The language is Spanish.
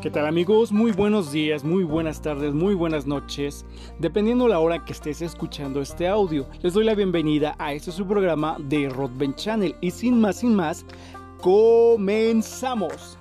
¿Qué tal amigos? Muy buenos días, muy buenas tardes, muy buenas noches, dependiendo la hora que estés escuchando este audio. Les doy la bienvenida a este su programa de Rodben Channel y sin más, sin más, comenzamos.